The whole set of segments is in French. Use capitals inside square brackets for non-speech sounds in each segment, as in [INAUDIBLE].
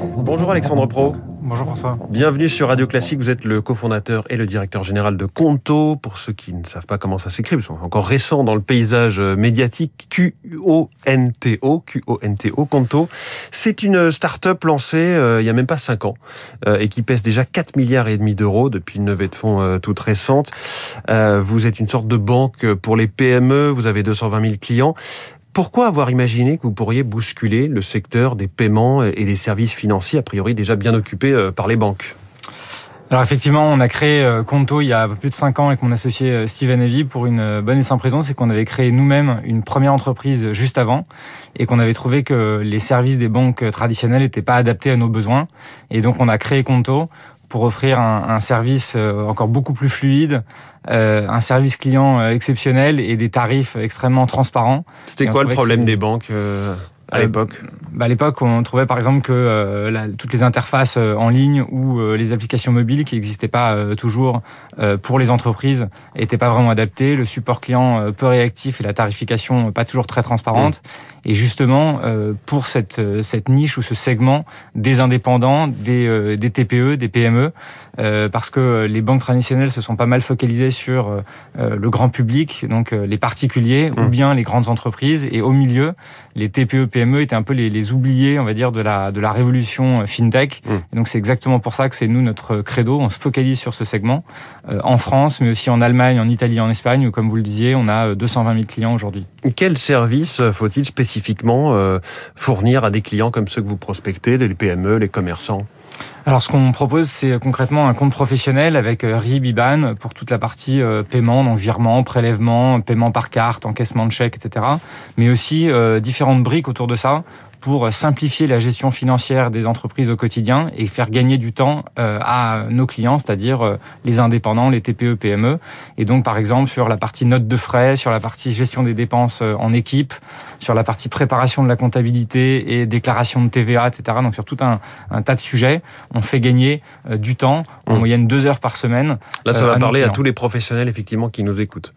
Bonjour Alexandre Pro. Bonjour François. Bienvenue sur Radio Classique. Vous êtes le cofondateur et le directeur général de Conto. Pour ceux qui ne savent pas comment ça s'écrit, ils sont encore récents dans le paysage médiatique. Q-O-N-T-O, Q-O-N-T-O, Conto. C'est une start-up lancée euh, il y a même pas 5 ans euh, et qui pèse déjà 4 milliards et demi d'euros depuis une levée de fonds euh, toute récente. vous êtes une sorte de banque pour les PME. Vous avez 220 000 clients. Pourquoi avoir imaginé que vous pourriez bousculer le secteur des paiements et des services financiers, a priori déjà bien occupés euh, par les banques? Alors effectivement, on a créé euh, Conto il y a plus de 5 ans avec mon associé euh, Steven Evie pour une bonne et simple raison, c'est qu'on avait créé nous-mêmes une première entreprise juste avant et qu'on avait trouvé que les services des banques traditionnelles n'étaient pas adaptés à nos besoins. Et donc on a créé Conto pour offrir un, un service encore beaucoup plus fluide, euh, un service client euh, exceptionnel et des tarifs extrêmement transparents. C'était quoi le problème des banques euh, à l'époque bah À l'époque, on trouvait par exemple que la, toutes les interfaces en ligne ou les applications mobiles qui n'existaient pas toujours pour les entreprises n'étaient pas vraiment adaptées, le support client peu réactif et la tarification pas toujours très transparente. Mmh. Et justement, pour cette, cette niche ou ce segment des indépendants, des, des TPE, des PME, parce que les banques traditionnelles se sont pas mal focalisées sur euh, euh, le grand public, donc euh, les particuliers ou mmh. bien les grandes entreprises, et au milieu, les TPE PME étaient un peu les, les oubliés, on va dire, de la de la révolution fintech. Mmh. Donc c'est exactement pour ça que c'est nous notre credo. On se focalise sur ce segment en France, mais aussi en Allemagne, en Italie, en Espagne, où comme vous le disiez, on a 220 000 clients aujourd'hui. Quel service faut-il spécifiquement fournir à des clients comme ceux que vous prospectez, les PME, les commerçants? Alors ce qu'on propose, c'est concrètement un compte professionnel avec euh, RIB, IBAN pour toute la partie euh, paiement, donc virement, prélèvement, paiement par carte, encaissement de chèque, etc. Mais aussi euh, différentes briques autour de ça pour simplifier la gestion financière des entreprises au quotidien et faire gagner du temps euh, à nos clients, c'est-à-dire euh, les indépendants, les TPE, PME. Et donc, par exemple, sur la partie note de frais, sur la partie gestion des dépenses euh, en équipe, sur la partie préparation de la comptabilité et déclaration de TVA, etc. Donc, sur tout un, un tas de sujets, on fait gagner du temps, en mmh. moyenne deux heures par semaine. Là, ça va parler à tous les professionnels, effectivement, qui nous écoutent.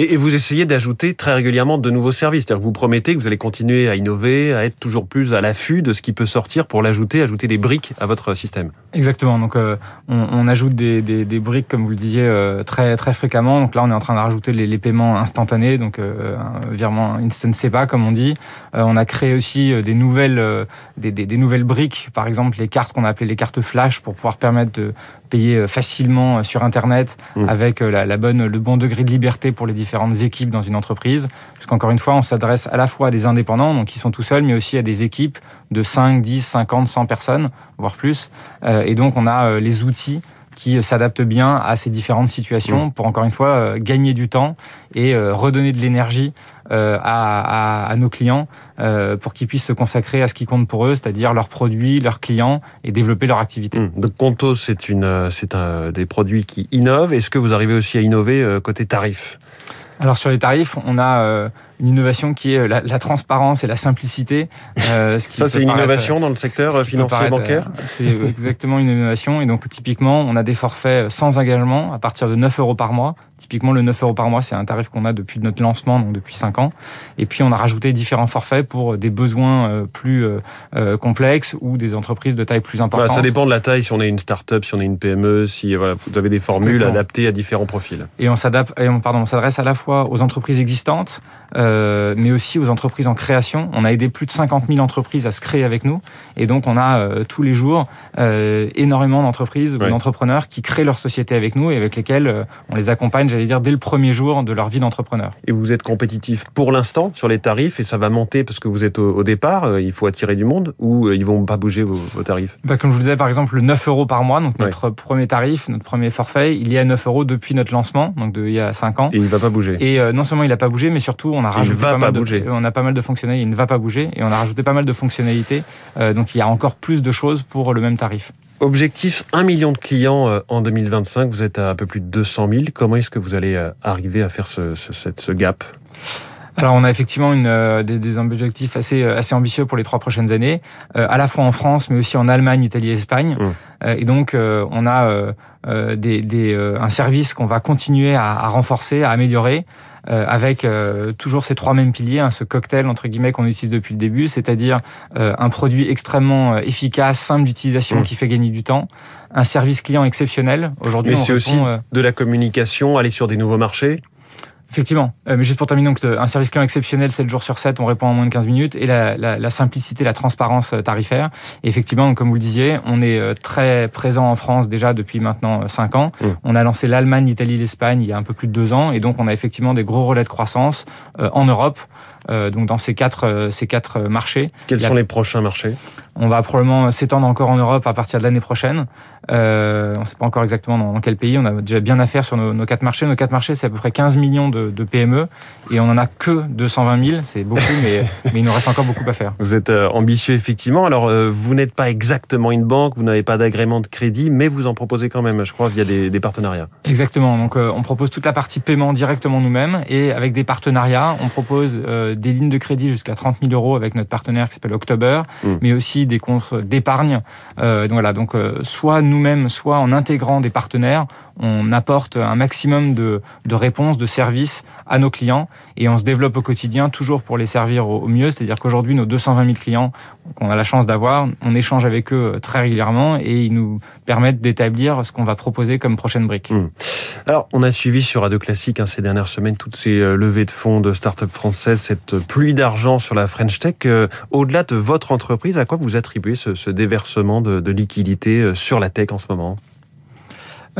Et, vous essayez d'ajouter très régulièrement de nouveaux services. C'est-à-dire vous promettez que vous allez continuer à innover, à être toujours plus à l'affût de ce qui peut sortir pour l'ajouter, ajouter des briques à votre système. Exactement. Donc, euh, on, ajoute des, briques, comme vous le disiez, euh, très très fréquemment. Donc là, on est en train de rajouter les, paiements instantanés, donc euh, un virement instant SEPA, comme on dit. On a créé aussi des nouvelles des, nouvelles briques, par exemple les cartes qu'on a appelées les cartes flash, pour pouvoir permettre de payer facilement sur Internet mmh. avec la, la bonne le bon degré de liberté pour les différentes équipes dans une entreprise. Parce qu'encore une fois, on s'adresse à la fois à des indépendants, donc qui sont tout seuls, mais aussi à des équipes de 5, 10, 50, 100 personnes, voire plus. Euh, et donc, on a euh, les outils qui s'adaptent bien à ces différentes situations mmh. pour encore une fois euh, gagner du temps et redonner de l'énergie à, à, nos clients pour qu'ils puissent se consacrer à ce qui compte pour eux, c'est-à-dire leurs produits, leurs clients et développer leur activité. Mmh. Donc Conto, c'est une, c'est un des produits qui innovent. Est-ce que vous arrivez aussi à innover côté tarif alors sur les tarifs, on a euh, une innovation qui est la, la transparence et la simplicité. Euh, ce qui Ça, c'est une innovation dans le secteur financier bancaire euh, C'est exactement une innovation. Et donc, typiquement, on a des forfaits sans engagement à partir de 9 euros par mois. Typiquement, le 9 euros par mois, c'est un tarif qu'on a depuis notre lancement, donc depuis 5 ans. Et puis, on a rajouté différents forfaits pour des besoins plus complexes ou des entreprises de taille plus importante. ça dépend de la taille, si on est une start-up, si on est une PME, si voilà, vous avez des formules adaptées à différents profils. Et on s'adapte, pardon, on s'adresse à la fois aux entreprises existantes, euh, mais aussi aux entreprises en création. On a aidé plus de 50 000 entreprises à se créer avec nous, et donc on a euh, tous les jours euh, énormément d'entreprises ou d'entrepreneurs qui créent leur société avec nous et avec lesquels on les accompagne, j'allais dire, dès le premier jour de leur vie d'entrepreneur. Et vous êtes compétitif pour l'instant sur les tarifs, et ça va monter parce que vous êtes au, départ, il faut attirer du monde, ou ils vont pas bouger vos, tarifs? Bah, Comme je vous disais, par exemple, le 9 euros par mois, donc notre premier tarif, notre premier forfait, il est à 9 euros depuis notre lancement, donc de, il y a 5 ans. Et il va pas bouger. Et non seulement il n'a pas bougé, mais surtout on a rajouté pas, mal bouger. De, on a pas mal de fonctionnalités. Il ne va pas bouger et on a rajouté pas mal de fonctionnalités. Euh, donc il y a encore plus de choses pour le même tarif. Objectif 1 million de clients euh, en 2025. Vous êtes à un peu plus de 200 000. Comment est-ce que vous allez euh, arriver à faire ce, ce, ce gap? Alors on a effectivement une, des, des, objectifs assez, assez ambitieux pour les trois prochaines années, à la fois en France, mais aussi en Allemagne, Italie et Espagne. Mmh. et donc on a des, des, un service qu'on va continuer à, à renforcer, à améliorer. Euh, avec euh, toujours ces trois mêmes piliers, hein, ce cocktail entre guillemets qu'on utilise depuis le début, c'est-à-dire euh, un produit extrêmement efficace, simple d'utilisation, mmh. qui fait gagner du temps, un service client exceptionnel. Aujourd'hui, mais c'est aussi de la communication, aller sur des nouveaux marchés. Effectivement. Euh, mais juste pour terminer, donc, un service client exceptionnel, 7 jours sur 7, on répond en moins de 15 minutes, et la, la, la simplicité, la transparence euh, tarifaire. Et effectivement, comme vous le disiez, on est euh, très présent en France déjà depuis maintenant 5 ans. Mmh. On a lancé l'Allemagne, l'Italie, l'Espagne il y a un peu plus de 2 ans, et donc on a effectivement des gros relais de croissance en Europe. Euh, donc dans ces quatre, ces quatre marchés. Quels sont les prochains marchés? On va probablement s'étendre encore en Europe à partir de l'année prochaine. Euh, on ne sait pas encore exactement dans, quel pays. On a déjà bien à faire sur nos, nos quatre marchés. Nos quatre marchés, c'est à peu près 15 millions de, de, PME et on en a que 220 000. C'est beaucoup, mais, [LAUGHS] mais il nous reste encore beaucoup à faire. Vous êtes euh, ambitieux effectivement. Alors euh, vous n'êtes pas exactement une banque, vous n'avez pas d'agrément de crédit, mais vous en proposez quand même, je crois, via des, des partenariats. Exactement. Donc on propose toute la partie paiement directement nous-mêmes et avec des partenariats, on propose des lignes de crédit jusqu'à 30 000 euros avec notre partenaire qui s'appelle October, mmh. mais aussi des comptes d'épargne. donc voilà. Donc soit nous nous-mêmes, soit en intégrant des partenaires, on apporte un maximum de, de, réponses, de services à nos clients et on se développe au quotidien toujours pour les servir au, mieux. C'est-à-dire qu'aujourd'hui, nos 220 000 clients qu'on a la chance d'avoir, on échange avec eux très régulièrement et ils nous permettent d'établir ce qu'on va proposer comme prochaine brique. Mmh. Alors, on a suivi sur Radio Classique hein, ces dernières semaines toutes ces euh, levées de fonds de start-up françaises, cette pluie d'argent sur la French Tech. Euh, au-delà de votre entreprise, à quoi vous attribuez ce, déversement de, de liquidités euh, sur la tech en ce moment?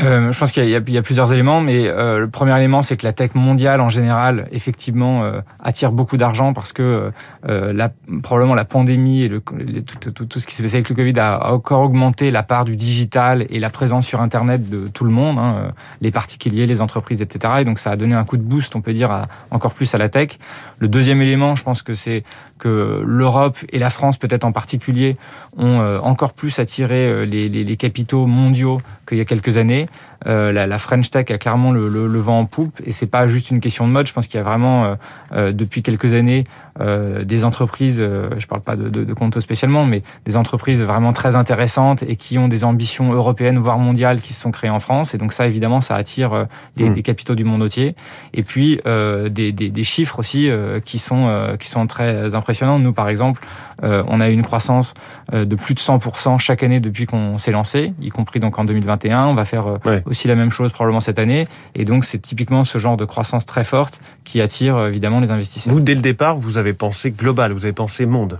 Euh, je pense qu'il y, y, a plusieurs éléments, mais euh, le premier élément, c'est que la tech mondiale en général, effectivement, euh, attire beaucoup d'argent parce que euh, la, probablement la pandémie et le, tout, tout, tout, ce qui s'est passé avec le Covid a, encore augmenté la part du digital et la présence sur Internet de tout le monde, hein, les particuliers, les entreprises, etc. Et donc ça a donné un coup de boost, on peut dire, à, encore plus à la tech. Le deuxième élément, je pense que c'est que l'Europe et la France, peut-être en particulier, ont encore plus attiré les, les, les capitaux mondiaux qu'il y a quelques années. Euh, la, la, French Tech a clairement le, le, le, vent en poupe et c'est pas juste une question de mode. Je pense qu'il y a vraiment euh, euh depuis quelques années des entreprises, je parle pas de, de, de Conto spécialement, mais des entreprises vraiment très intéressantes et qui ont des ambitions européennes voire mondiales qui se sont créées en France. Et donc ça, évidemment, ça attire les, mmh. capitaux du monde entier. Et puis des, des, des, chiffres aussi qui sont qui sont très impressionnants. Nous, par exemple, on a eu une croissance de plus de 100% chaque année depuis qu'on s'est lancé, y compris donc en 2021. On va faire ouais. aussi la même chose probablement cette année. Et donc, c'est typiquement ce genre de croissance très forte qui attire évidemment les investisseurs. Vous, dès le départ, vous avez pensé global, vous avez pensé monde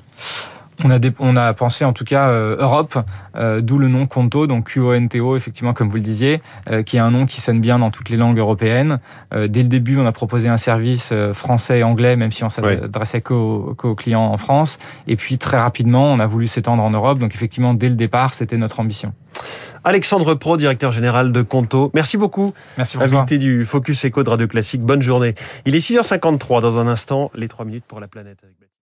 on a, on a pensé en tout cas euh, Europe, euh, d'où le nom Conto, donc Q-O-N-T-O, effectivement, comme vous le disiez, euh, qui est un nom qui sonne bien dans toutes les langues européennes. Euh, dès le début, on a proposé un service euh, français et anglais, même si on s'adressait qu'aux, qu'aux clients en France. Et puis très rapidement, on a voulu s'étendre en Europe. Donc effectivement, dès le départ, c'était notre ambition. Alexandre Pro, directeur général de Conto. Merci beaucoup. Merci Invité du Focus Echo de Radio Classique. Bonne journée. Il est 6h53 dans un instant, les 3 minutes pour la planète.